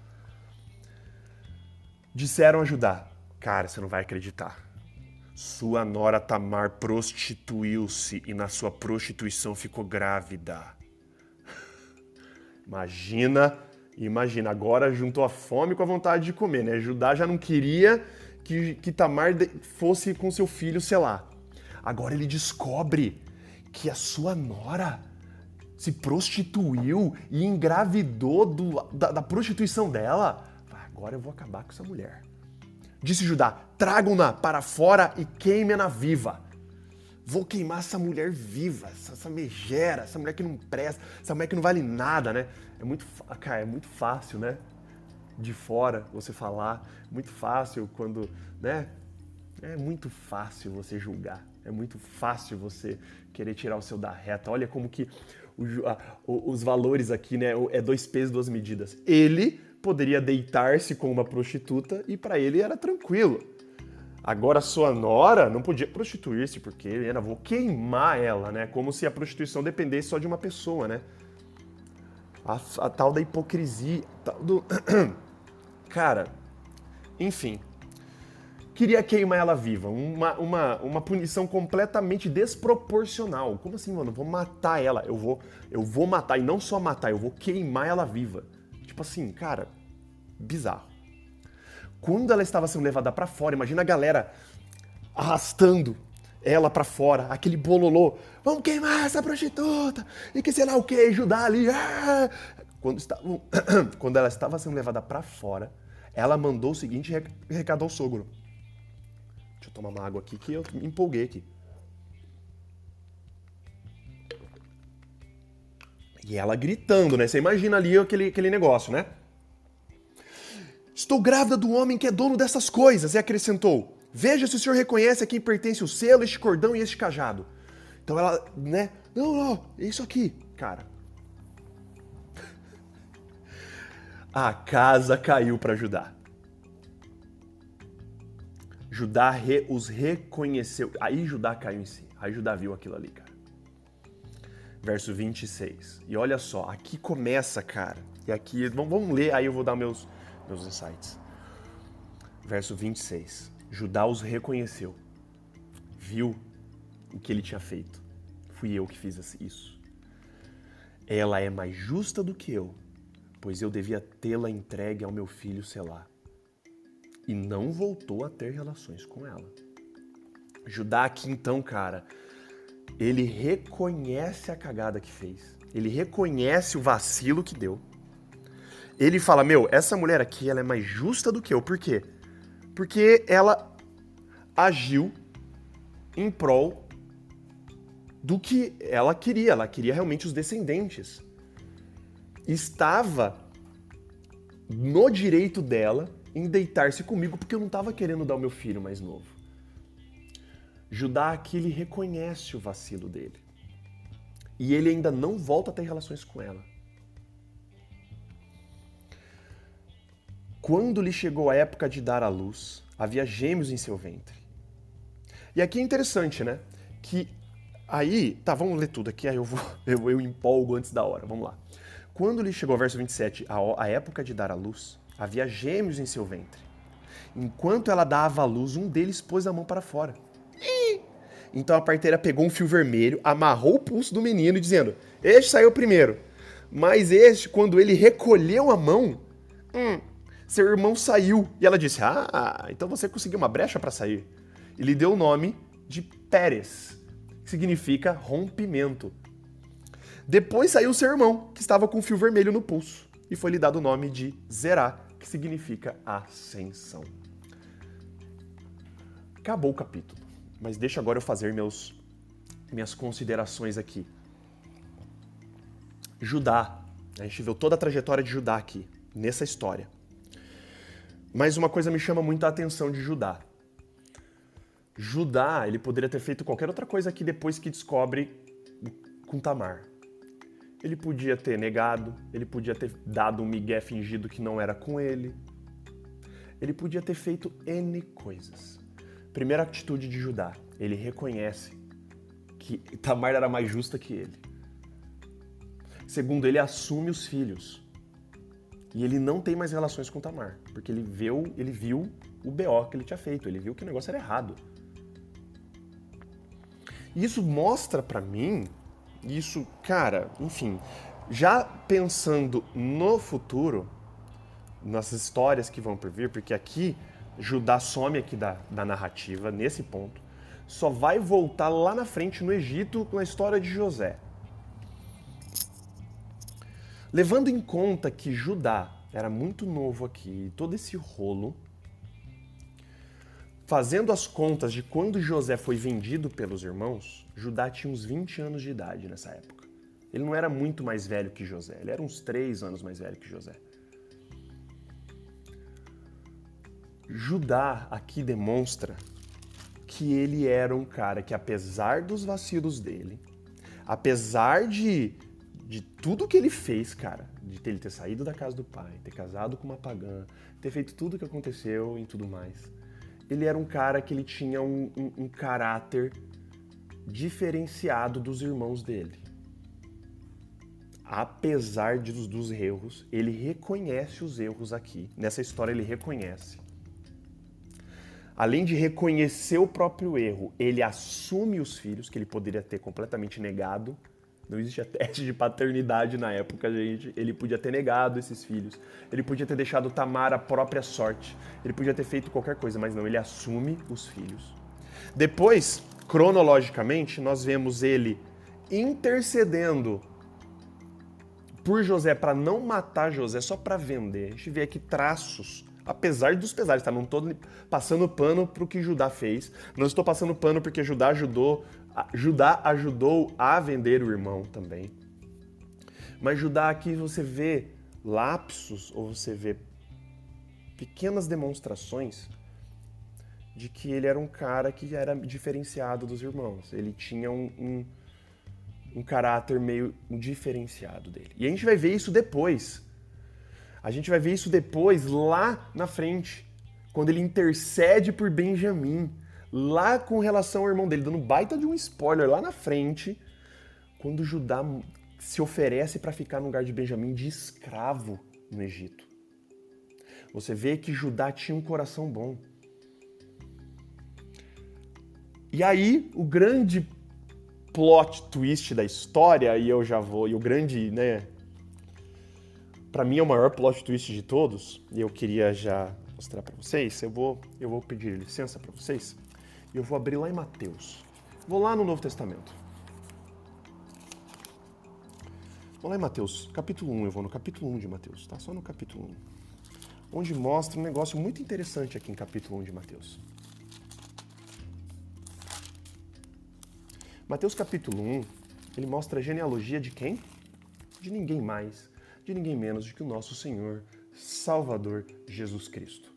Disseram a Judá: Cara, você não vai acreditar. Sua nora Tamar prostituiu-se e na sua prostituição ficou grávida. Imagina, imagina, agora juntou a fome com a vontade de comer, né? Judá já não queria que, que Tamar fosse com seu filho, sei lá. Agora ele descobre que a sua nora se prostituiu e engravidou do, da, da prostituição dela. Agora eu vou acabar com essa mulher. Disse Judá: tragam-na para fora e queimem-na viva. Vou queimar essa mulher viva, essa, essa megera, essa mulher que não presta, essa mulher que não vale nada, né? É muito, cara, é muito fácil, né? De fora você falar, muito fácil quando, né? É muito fácil você julgar, é muito fácil você querer tirar o seu da reta. Olha como que o, a, os valores aqui, né? É dois pesos, duas medidas. Ele poderia deitar-se com uma prostituta e para ele era tranquilo. Agora sua nora não podia prostituir-se porque ele era vou queimar ela, né? Como se a prostituição dependesse só de uma pessoa, né? A, a tal da hipocrisia, tal do cara, enfim, queria queimar ela viva. Uma, uma, uma punição completamente desproporcional. Como assim, mano? Vou matar ela. Eu vou, eu vou matar. E não só matar, eu vou queimar ela viva. Tipo assim, cara, bizarro. Quando ela estava sendo levada para fora, imagina a galera arrastando ela para fora, aquele bololô, vamos queimar essa prostituta, e que sei lá o que, ajudar ali. Ah! Quando, estava, quando ela estava sendo levada para fora, ela mandou o seguinte recado ao sogro. Deixa eu tomar uma água aqui que eu me empolguei aqui. E ela gritando, né? Você imagina ali aquele, aquele negócio, né? Estou grávida do homem que é dono dessas coisas, e acrescentou: Veja se o senhor reconhece a quem pertence o selo, este cordão e este cajado. Então ela, né? Não, não, é isso aqui, cara. A casa caiu para Judá. Judá re, os reconheceu. Aí Judá caiu em si. Aí Judá viu aquilo ali, cara verso 26. E olha só, aqui começa, cara. E aqui, vamos ler, aí eu vou dar meus, meus insights. Verso 26. Judá os reconheceu, viu o que ele tinha feito. Fui eu que fiz isso. Ela é mais justa do que eu, pois eu devia tê-la entregue ao meu filho Selá. E não voltou a ter relações com ela. Judá aqui então, cara, ele reconhece a cagada que fez. Ele reconhece o vacilo que deu. Ele fala: Meu, essa mulher aqui ela é mais justa do que eu. Por quê? Porque ela agiu em prol do que ela queria. Ela queria realmente os descendentes. Estava no direito dela em deitar-se comigo porque eu não estava querendo dar o meu filho mais novo. Judá aqui ele reconhece o vacilo dele. E ele ainda não volta a ter relações com ela. Quando lhe chegou a época de dar à luz, havia gêmeos em seu ventre. E aqui é interessante, né? Que aí, tá, vamos ler tudo aqui, aí eu vou, eu, eu empolgo antes da hora, vamos lá. Quando lhe chegou, verso 27, a, a época de dar à luz, havia gêmeos em seu ventre. Enquanto ela dava à luz, um deles pôs a mão para fora então a parteira pegou um fio vermelho, amarrou o pulso do menino, dizendo: Este saiu primeiro. Mas este, quando ele recolheu a mão, hum, seu irmão saiu. E ela disse: Ah, então você conseguiu uma brecha para sair. E lhe deu o nome de Pérez, que significa rompimento. Depois saiu seu irmão, que estava com fio vermelho no pulso, e foi lhe dado o nome de Zerá, que significa ascensão. Acabou o capítulo. Mas deixa agora eu fazer meus, minhas considerações aqui. Judá. A gente viu toda a trajetória de Judá aqui, nessa história. Mas uma coisa me chama muito a atenção de Judá. Judá, ele poderia ter feito qualquer outra coisa aqui depois que descobre com Tamar. Ele podia ter negado, ele podia ter dado um migué fingido que não era com ele. Ele podia ter feito N coisas. Primeira atitude de Judá, ele reconhece que Tamar era mais justa que ele. Segundo, ele assume os filhos. E ele não tem mais relações com Tamar, porque ele viu, ele viu o BO que ele tinha feito, ele viu que o negócio era errado. E isso mostra para mim, isso, cara, enfim, já pensando no futuro, nas histórias que vão por vir, porque aqui Judá some aqui da, da narrativa, nesse ponto, só vai voltar lá na frente no Egito com a história de José. Levando em conta que Judá era muito novo aqui, todo esse rolo, fazendo as contas de quando José foi vendido pelos irmãos, Judá tinha uns 20 anos de idade nessa época. Ele não era muito mais velho que José, ele era uns 3 anos mais velho que José. Judá aqui demonstra que ele era um cara que, apesar dos vacilos dele, apesar de de tudo que ele fez, cara, de ele ter saído da casa do pai, ter casado com uma pagã, ter feito tudo que aconteceu e tudo mais, ele era um cara que ele tinha um, um, um caráter diferenciado dos irmãos dele. Apesar de, dos, dos erros, ele reconhece os erros aqui. Nessa história ele reconhece. Além de reconhecer o próprio erro, ele assume os filhos que ele poderia ter completamente negado não existia teste de paternidade na época, gente. Ele podia ter negado esses filhos. Ele podia ter deixado Tamar a própria sorte. Ele podia ter feito qualquer coisa, mas não, ele assume os filhos. Depois, cronologicamente, nós vemos ele intercedendo por José para não matar José, só para vender. A gente vê aqui traços apesar dos pesares, tá? Não estou passando pano para o que Judá fez. Não estou passando pano porque Judá ajudou, Judá ajudou a vender o irmão também. Mas Judá aqui você vê lapsos ou você vê pequenas demonstrações de que ele era um cara que era diferenciado dos irmãos. Ele tinha um, um, um caráter meio diferenciado dele. E a gente vai ver isso depois a gente vai ver isso depois, lá na frente, quando ele intercede por Benjamim, lá com relação ao irmão dele, dando baita de um spoiler lá na frente, quando Judá se oferece para ficar no lugar de Benjamim de escravo no Egito. Você vê que Judá tinha um coração bom. E aí, o grande plot twist da história, e eu já vou, e o grande, né, para mim é o maior plot twist de todos, e eu queria já mostrar para vocês. Eu vou, eu vou pedir licença para vocês e eu vou abrir lá em Mateus. Vou lá no Novo Testamento. Vou lá em Mateus, capítulo 1, eu vou no capítulo 1 de Mateus, tá? Só no capítulo 1. Onde mostra um negócio muito interessante aqui em capítulo 1 de Mateus. Mateus capítulo 1, ele mostra a genealogia de quem? De ninguém mais de ninguém menos do que o nosso Senhor Salvador Jesus Cristo.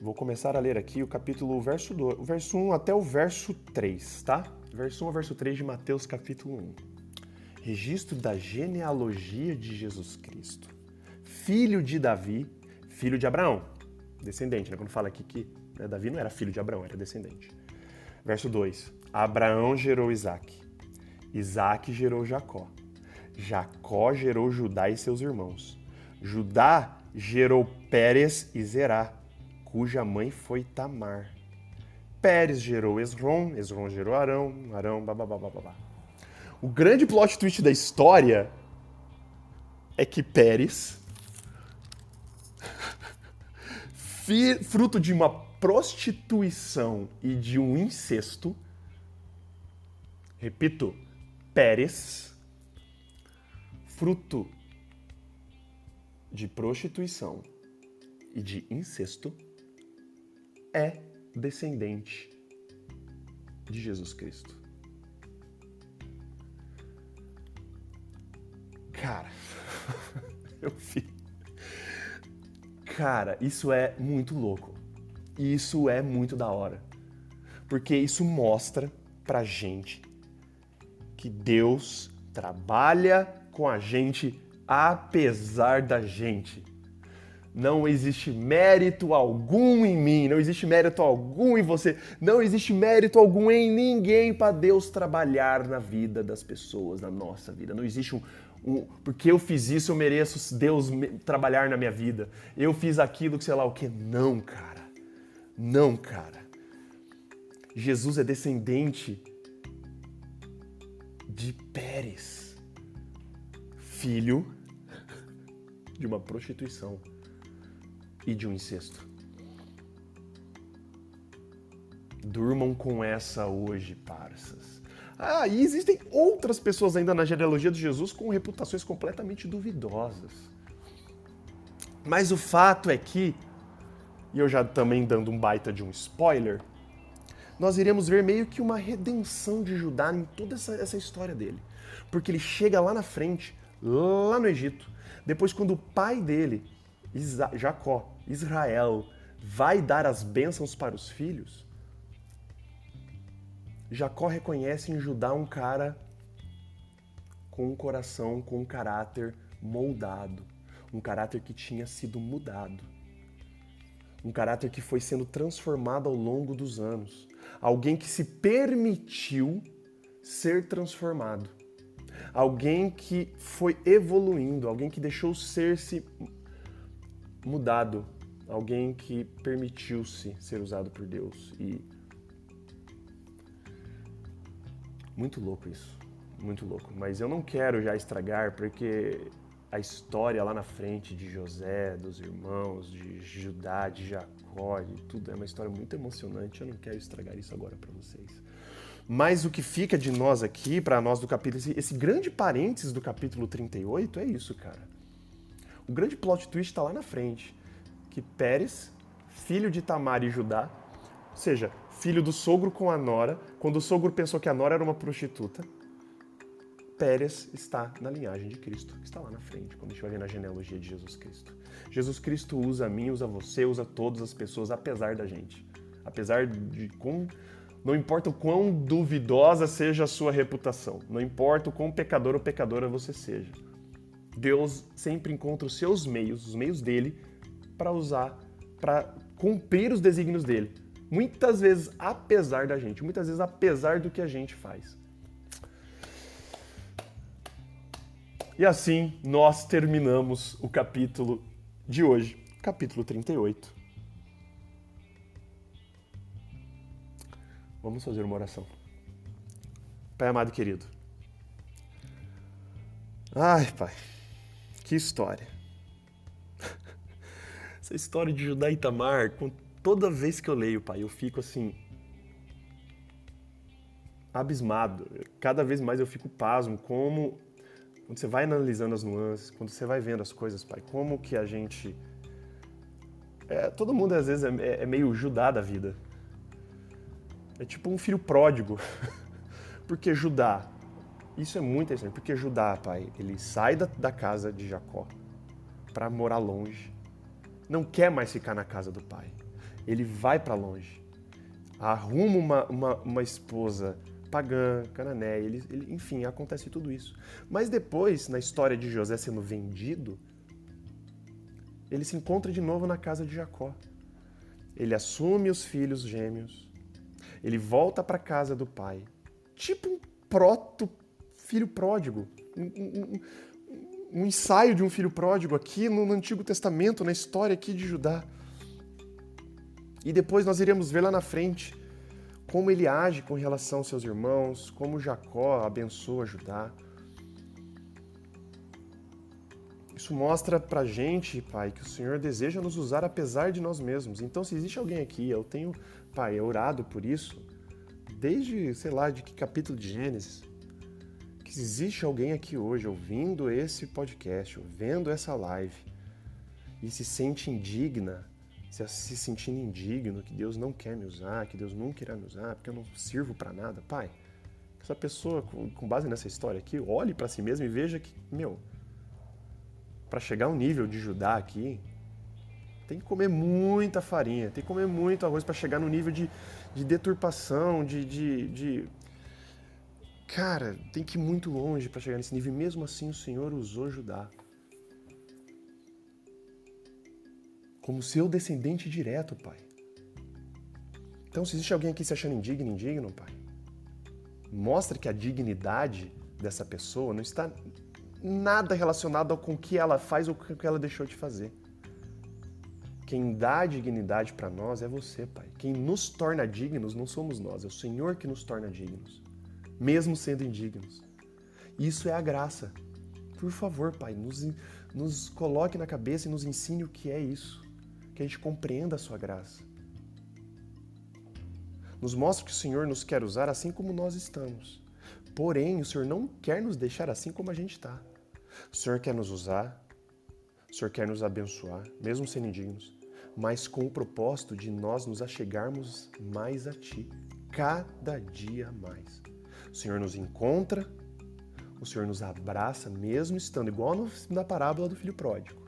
Vou começar a ler aqui o capítulo, verso, do, o verso 1 até o verso 3, tá? Verso 1 ao verso 3 de Mateus capítulo 1. Registro da genealogia de Jesus Cristo. Filho de Davi, filho de Abraão. Descendente, né? Quando fala aqui que né, Davi não era filho de Abraão, era descendente. Verso 2. Abraão gerou Isaac. Isaac gerou Jacó. Jacó gerou Judá e seus irmãos. Judá gerou Pérez e Zerá, cuja mãe foi Tamar. Pérez gerou Esron, Esron gerou Arão, Arão, babá. O grande plot twist da história é que Pérez, fruto de uma prostituição e de um incesto, repito, Pérez, fruto de prostituição e de incesto, é descendente de Jesus Cristo. Cara, eu vi. Cara, isso é muito louco. Isso é muito da hora. Porque isso mostra pra gente que Deus trabalha com a gente apesar da gente. Não existe mérito algum em mim, não existe mérito algum em você, não existe mérito algum em ninguém para Deus trabalhar na vida das pessoas, na nossa vida. Não existe um, um, porque eu fiz isso, eu mereço Deus trabalhar na minha vida. Eu fiz aquilo que sei lá o que. Não, cara. Não, cara. Jesus é descendente de Pérez, filho de uma prostituição e de um incesto. Durmam com essa hoje, parças. Ah, e existem outras pessoas ainda na genealogia de Jesus com reputações completamente duvidosas. Mas o fato é que, e eu já também dando um baita de um spoiler, nós iremos ver meio que uma redenção de Judá em toda essa, essa história dele. Porque ele chega lá na frente, lá no Egito, depois quando o pai dele, Isa Jacó, Israel, vai dar as bênçãos para os filhos, Jacó reconhece em Judá um cara com um coração, com um caráter moldado, um caráter que tinha sido mudado, um caráter que foi sendo transformado ao longo dos anos, alguém que se permitiu ser transformado, alguém que foi evoluindo, alguém que deixou ser-se mudado, alguém que permitiu-se ser usado por Deus e Muito louco isso. Muito louco. Mas eu não quero já estragar, porque a história lá na frente de José, dos irmãos, de Judá, de Jacó, de tudo é uma história muito emocionante. Eu não quero estragar isso agora para vocês. Mas o que fica de nós aqui, para nós do capítulo, esse, esse, grande parênteses do capítulo 38 é isso, cara. O grande plot twist está lá na frente. Que Pérez, filho de Tamar e Judá, ou seja, filho do sogro com a nora, quando o sogro pensou que a nora era uma prostituta, Pérez está na linhagem de Cristo, que está lá na frente, quando a gente vai ver na genealogia de Jesus Cristo. Jesus Cristo usa a mim, usa você, usa todas as pessoas, apesar da gente. Apesar de com não importa o quão duvidosa seja a sua reputação, não importa o quão pecador ou pecadora você seja. Deus sempre encontra os seus meios, os meios dele, para usar, para cumprir os desígnios dele. Muitas vezes apesar da gente, muitas vezes apesar do que a gente faz. E assim nós terminamos o capítulo de hoje, capítulo 38. Vamos fazer uma oração. Pai amado e querido. Ai, Pai, que história. Essa história de Judá e Tamar, com toda vez que eu leio, pai, eu fico assim abismado. Cada vez mais eu fico pasmo como quando você vai analisando as nuances, quando você vai vendo as coisas, pai, como que a gente é, todo mundo às vezes é, é meio Judá da vida. É tipo um filho pródigo. porque Judá, isso é muito interessante, porque Judá, pai, ele sai da, da casa de Jacó para morar longe. Não quer mais ficar na casa do pai ele vai para longe, arruma uma, uma, uma, esposa pagã, canané, ele, ele, enfim, acontece tudo isso. Mas depois, na história de José sendo vendido, ele se encontra de novo na casa de Jacó. Ele assume os filhos gêmeos, ele volta para a casa do pai, tipo um proto filho pródigo, um, um, um, ensaio de um filho pródigo aqui no, no Antigo Testamento, na história aqui de Judá. E depois nós iremos ver lá na frente como ele age com relação aos seus irmãos, como Jacó abençoa Judá. Isso mostra pra gente, Pai, que o Senhor deseja nos usar apesar de nós mesmos. Então, se existe alguém aqui, eu tenho, Pai, orado por isso, desde, sei lá, de que capítulo de Gênesis, que existe alguém aqui hoje ouvindo esse podcast, ouvindo essa live, e se sente indigna se sentindo indigno, que Deus não quer me usar, que Deus nunca irá me usar, porque eu não sirvo para nada, pai. Essa pessoa, com base nessa história aqui, olhe para si mesmo e veja que, meu, para chegar ao nível de Judá aqui, tem que comer muita farinha, tem que comer muito arroz para chegar no nível de, de deturpação, de, de, de, Cara, tem que ir muito longe para chegar nesse nível. E mesmo assim, o Senhor usou Judá. Como seu descendente direto, Pai. Então, se existe alguém aqui se achando indigno, indigno, Pai, mostra que a dignidade dessa pessoa não está nada relacionado com o que ela faz ou com o que ela deixou de fazer. Quem dá dignidade para nós é você, Pai. Quem nos torna dignos não somos nós, é o Senhor que nos torna dignos, mesmo sendo indignos. Isso é a graça. Por favor, Pai, nos, nos coloque na cabeça e nos ensine o que é isso. Que a gente compreenda a Sua graça. Nos mostre que o Senhor nos quer usar assim como nós estamos. Porém, o Senhor não quer nos deixar assim como a gente está. O Senhor quer nos usar, o Senhor quer nos abençoar, mesmo sendo indignos, mas com o propósito de nós nos achegarmos mais a Ti, cada dia mais. O Senhor nos encontra, o Senhor nos abraça, mesmo estando igual na parábola do filho pródigo,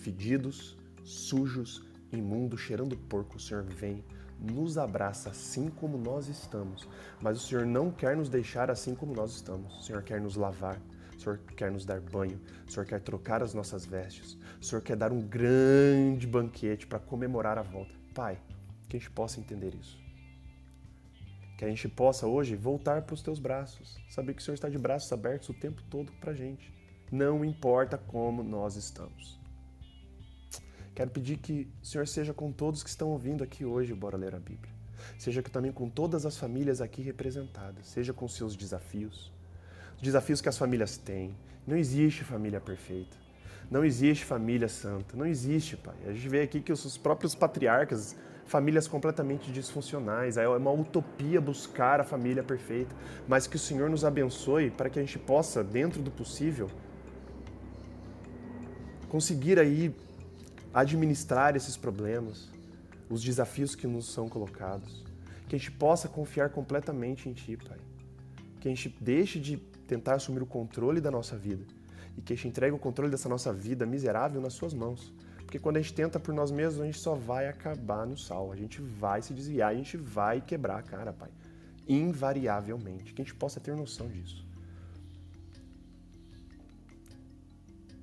fedidos, sujos, imundos, cheirando porco. O Senhor vem, nos abraça assim como nós estamos, mas o Senhor não quer nos deixar assim como nós estamos. O Senhor quer nos lavar, o Senhor quer nos dar banho, o Senhor quer trocar as nossas vestes, o Senhor quer dar um grande banquete para comemorar a volta. Pai, que a gente possa entender isso. Que a gente possa hoje voltar para os teus braços, saber que o Senhor está de braços abertos o tempo todo para a gente. Não importa como nós estamos. Quero pedir que o Senhor seja com todos que estão ouvindo aqui hoje, bora ler a Bíblia. Seja também com todas as famílias aqui representadas, seja com seus desafios, os desafios que as famílias têm. Não existe família perfeita. Não existe família santa. Não existe, pai. A gente vê aqui que os próprios patriarcas famílias completamente disfuncionais. É uma utopia buscar a família perfeita, mas que o Senhor nos abençoe para que a gente possa, dentro do possível, conseguir aí administrar esses problemas, os desafios que nos são colocados. Que a gente possa confiar completamente em Ti, Pai. Que a gente deixe de tentar assumir o controle da nossa vida e que a gente entregue o controle dessa nossa vida miserável nas Suas mãos porque quando a gente tenta por nós mesmos, a gente só vai acabar no sal. A gente vai se desviar, a gente vai quebrar a cara, Pai. Invariavelmente. Que a gente possa ter noção disso.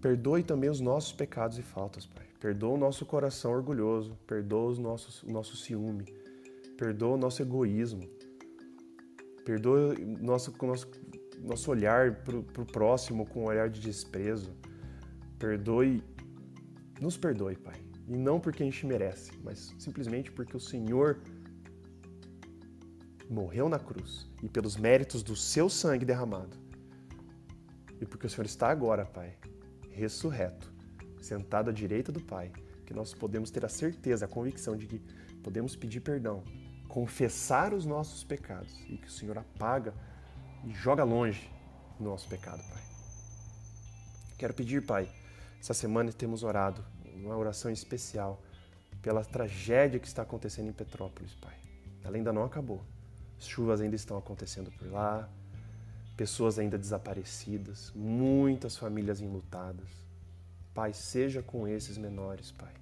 Perdoe também os nossos pecados e faltas, Pai. Perdoa o nosso coração orgulhoso. Perdoa os nossos, o nosso ciúme. Perdoa o nosso egoísmo. Perdoa o nosso, nosso, nosso olhar para o próximo com um olhar de desprezo. Perdoe nos perdoe, Pai. E não porque a gente merece, mas simplesmente porque o Senhor morreu na cruz e pelos méritos do seu sangue derramado. E porque o Senhor está agora, Pai, ressurreto, sentado à direita do Pai, que nós podemos ter a certeza, a convicção de que podemos pedir perdão, confessar os nossos pecados e que o Senhor apaga e joga longe o nosso pecado, Pai. Quero pedir, Pai, essa semana temos orado, uma oração especial, pela tragédia que está acontecendo em Petrópolis, Pai. Ela ainda não acabou. As chuvas ainda estão acontecendo por lá, pessoas ainda desaparecidas, muitas famílias enlutadas. Pai, seja com esses menores, Pai.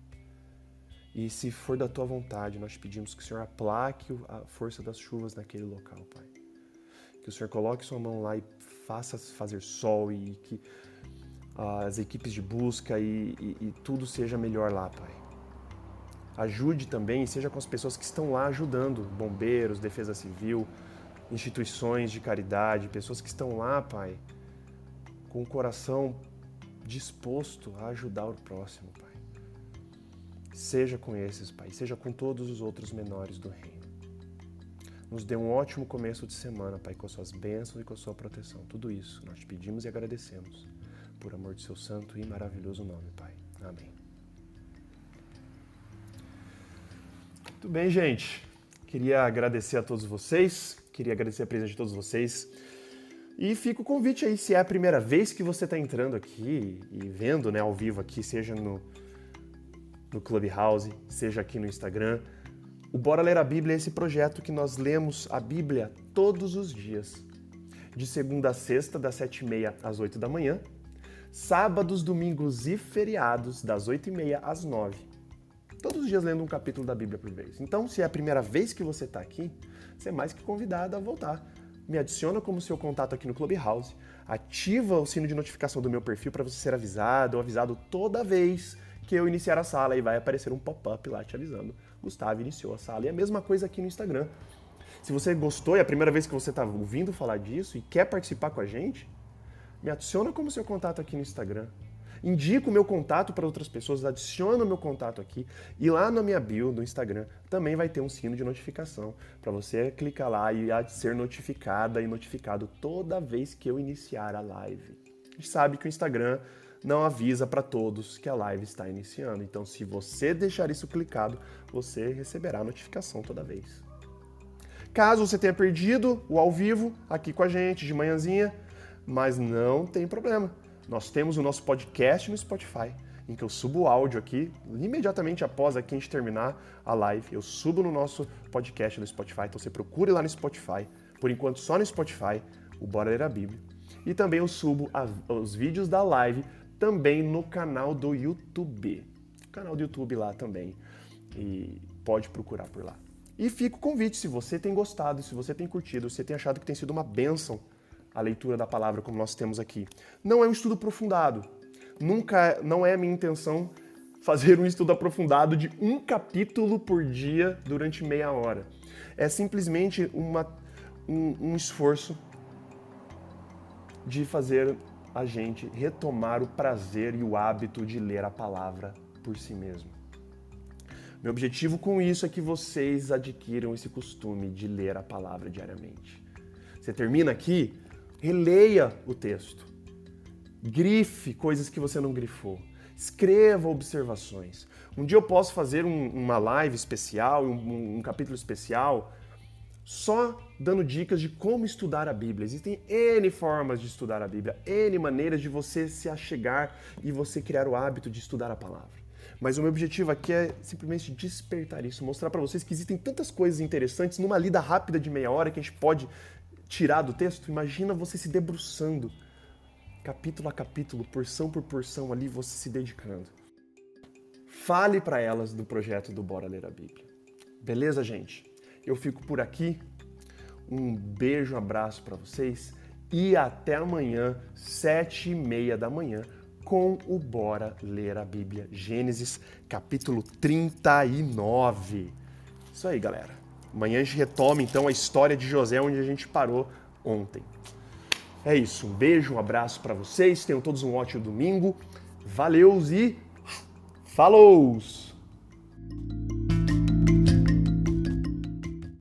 E se for da tua vontade, nós pedimos que o Senhor aplaque a força das chuvas naquele local, Pai. Que o Senhor coloque sua mão lá e faça fazer sol e que as equipes de busca e, e, e tudo seja melhor lá, Pai. Ajude também, seja com as pessoas que estão lá ajudando, bombeiros, defesa civil, instituições de caridade, pessoas que estão lá, Pai, com o coração disposto a ajudar o próximo, Pai. Seja com esses, Pai, seja com todos os outros menores do reino. Nos dê um ótimo começo de semana, Pai, com as suas bênçãos e com a sua proteção. Tudo isso nós te pedimos e agradecemos por amor de seu santo e maravilhoso nome, Pai. Amém. Muito bem, gente. Queria agradecer a todos vocês, queria agradecer a presença de todos vocês. E fica o convite aí, se é a primeira vez que você está entrando aqui e vendo né, ao vivo aqui, seja no, no Clubhouse, seja aqui no Instagram. O Bora Ler a Bíblia é esse projeto que nós lemos a Bíblia todos os dias, de segunda a sexta, das sete e meia às oito da manhã, sábados, domingos e feriados, das 8h30 às 9 Todos os dias lendo um capítulo da Bíblia por vez. Então, se é a primeira vez que você está aqui, você é mais que convidado a voltar. Me adiciona como seu contato aqui no Clubhouse, ativa o sino de notificação do meu perfil para você ser avisado ou avisado toda vez que eu iniciar a sala e vai aparecer um pop-up lá te avisando. Gustavo iniciou a sala. E a mesma coisa aqui no Instagram. Se você gostou e é a primeira vez que você está ouvindo falar disso e quer participar com a gente, Me adiciona como seu contato aqui no Instagram. Indica o meu contato para outras pessoas, adiciona o meu contato aqui e lá na minha bio do Instagram também vai ter um sino de notificação para você clicar lá e ser notificada e notificado toda vez que eu iniciar a live. A gente sabe que o Instagram não avisa para todos que a live está iniciando, então se você deixar isso clicado, você receberá a notificação toda vez. Caso você tenha perdido o ao vivo aqui com a gente de manhãzinha, mas não tem problema. Nós temos o nosso podcast no Spotify, em que eu subo o áudio aqui, imediatamente após aqui a gente terminar a live, eu subo no nosso podcast no Spotify, então você procure lá no Spotify, por enquanto só no Spotify, o Bora Ler a Bíblia. E também eu subo os vídeos da live também no canal do YouTube. Canal do YouTube lá também. E pode procurar por lá. E fica o convite, se você tem gostado, se você tem curtido, se você tem achado que tem sido uma bênção a leitura da palavra como nós temos aqui. Não é um estudo aprofundado. Nunca, não é a minha intenção fazer um estudo aprofundado de um capítulo por dia durante meia hora. É simplesmente uma, um, um esforço de fazer a gente retomar o prazer e o hábito de ler a palavra por si mesmo. Meu objetivo com isso é que vocês adquiram esse costume de ler a palavra diariamente. Você termina aqui, Releia o texto. Grife coisas que você não grifou. Escreva observações. Um dia eu posso fazer um, uma live especial, um, um capítulo especial, só dando dicas de como estudar a Bíblia. Existem N formas de estudar a Bíblia, N maneiras de você se achegar e você criar o hábito de estudar a palavra. Mas o meu objetivo aqui é simplesmente despertar isso, mostrar para vocês que existem tantas coisas interessantes numa lida rápida de meia hora que a gente pode tirar do texto, imagina você se debruçando, capítulo a capítulo, porção por porção ali, você se dedicando. Fale para elas do projeto do Bora Ler a Bíblia. Beleza, gente? Eu fico por aqui. Um beijo, um abraço para vocês e até amanhã, sete e meia da manhã, com o Bora Ler a Bíblia. Gênesis, capítulo 39. Isso aí, galera. Amanhã a gente retoma então a história de José onde a gente parou ontem. É isso, um beijo, um abraço para vocês, tenham todos um ótimo domingo. Valeus e falou!